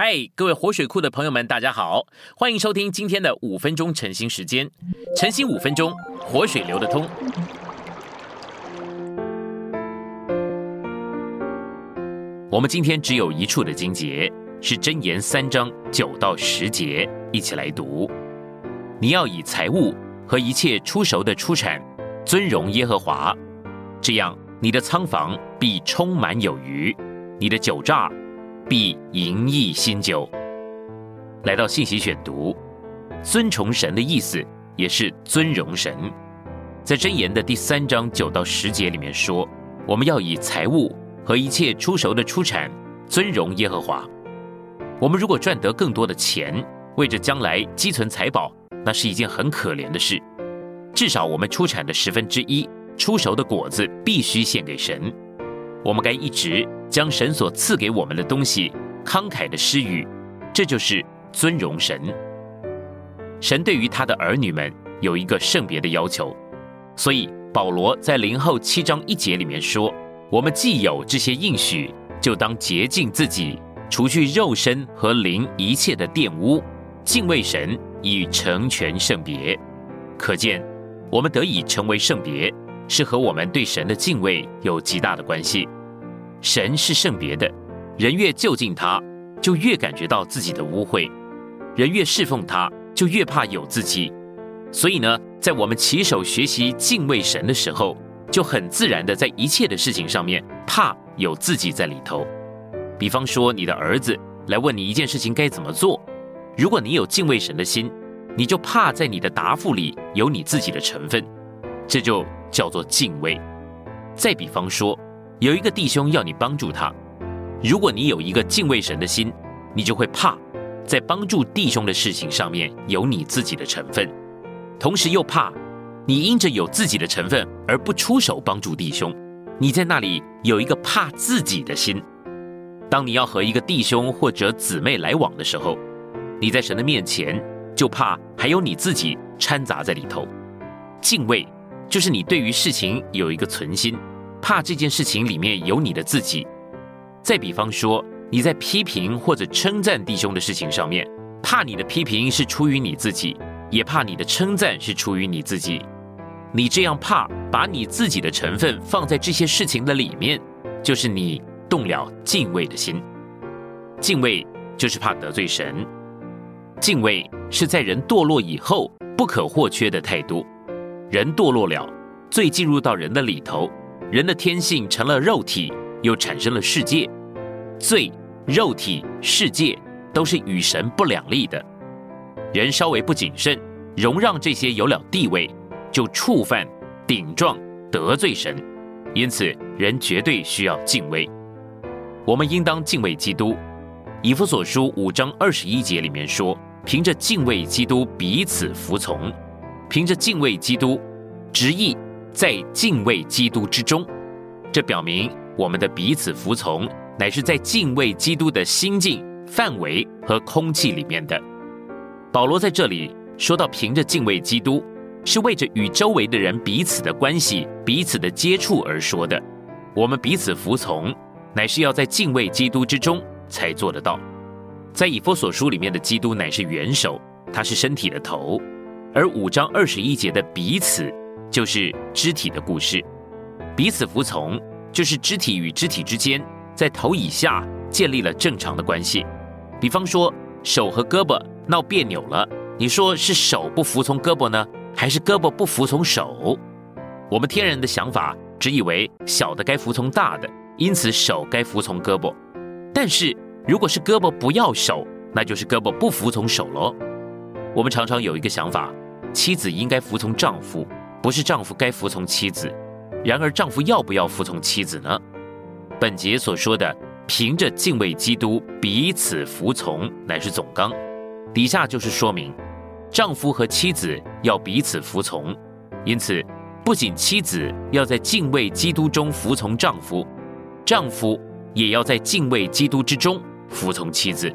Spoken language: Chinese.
嗨，各位活水库的朋友们，大家好，欢迎收听今天的五分钟晨兴时间。晨兴五分钟，活水流得通。我们今天只有一处的经节，是箴言三章九到十节，一起来读。你要以财物和一切出熟的出产尊荣耶和华，这样你的仓房必充满有余，你的酒榨。必盈溢新酒。来到信息选读，尊崇神的意思也是尊荣神。在箴言的第三章九到十节里面说，我们要以财物和一切出熟的出产尊荣耶和华。我们如果赚得更多的钱，为着将来积存财宝，那是一件很可怜的事。至少我们出产的十分之一出熟的果子必须献给神。我们该一直。将神所赐给我们的东西慷慨的施予，这就是尊荣神。神对于他的儿女们有一个圣别的要求，所以保罗在零后七章一节里面说：“我们既有这些应许，就当洁净自己，除去肉身和灵一切的玷污，敬畏神，以成全圣别。”可见，我们得以成为圣别，是和我们对神的敬畏有极大的关系。神是圣别的，人越就近他，就越感觉到自己的污秽；人越侍奉他，就越怕有自己。所以呢，在我们起手学习敬畏神的时候，就很自然的在一切的事情上面怕有自己在里头。比方说，你的儿子来问你一件事情该怎么做，如果你有敬畏神的心，你就怕在你的答复里有你自己的成分，这就叫做敬畏。再比方说。有一个弟兄要你帮助他，如果你有一个敬畏神的心，你就会怕在帮助弟兄的事情上面有你自己的成分，同时又怕你因着有自己的成分而不出手帮助弟兄，你在那里有一个怕自己的心。当你要和一个弟兄或者姊妹来往的时候，你在神的面前就怕还有你自己掺杂在里头。敬畏就是你对于事情有一个存心。怕这件事情里面有你的自己。再比方说，你在批评或者称赞弟兄的事情上面，怕你的批评是出于你自己，也怕你的称赞是出于你自己。你这样怕把你自己的成分放在这些事情的里面，就是你动了敬畏的心。敬畏就是怕得罪神。敬畏是在人堕落以后不可或缺的态度。人堕落了，罪进入到人的里头。人的天性成了肉体，又产生了世界，罪、肉体、世界都是与神不两立的。人稍微不谨慎，容让这些有了地位，就触犯、顶撞、得罪神。因此，人绝对需要敬畏。我们应当敬畏基督。以弗所书五章二十一节里面说：“凭着敬畏基督，彼此服从；凭着敬畏基督，执意。”在敬畏基督之中，这表明我们的彼此服从，乃是在敬畏基督的心境范围和空气里面的。保罗在这里说到，凭着敬畏基督，是为着与周围的人彼此的关系、彼此的接触而说的。我们彼此服从，乃是要在敬畏基督之中才做得到。在以弗所书里面的基督乃是元首，他是身体的头，而五章二十一节的彼此。就是肢体的故事，彼此服从，就是肢体与肢体之间在头以下建立了正常的关系。比方说，手和胳膊闹别扭了，你说是手不服从胳膊呢，还是胳膊不服从手？我们天然的想法只以为小的该服从大的，因此手该服从胳膊。但是如果是胳膊不要手，那就是胳膊不服从手喽。我们常常有一个想法，妻子应该服从丈夫。不是丈夫该服从妻子，然而丈夫要不要服从妻子呢？本节所说的凭着敬畏基督彼此服从，乃是总纲。底下就是说明，丈夫和妻子要彼此服从。因此，不仅妻子要在敬畏基督中服从丈夫，丈夫也要在敬畏基督之中服从妻子。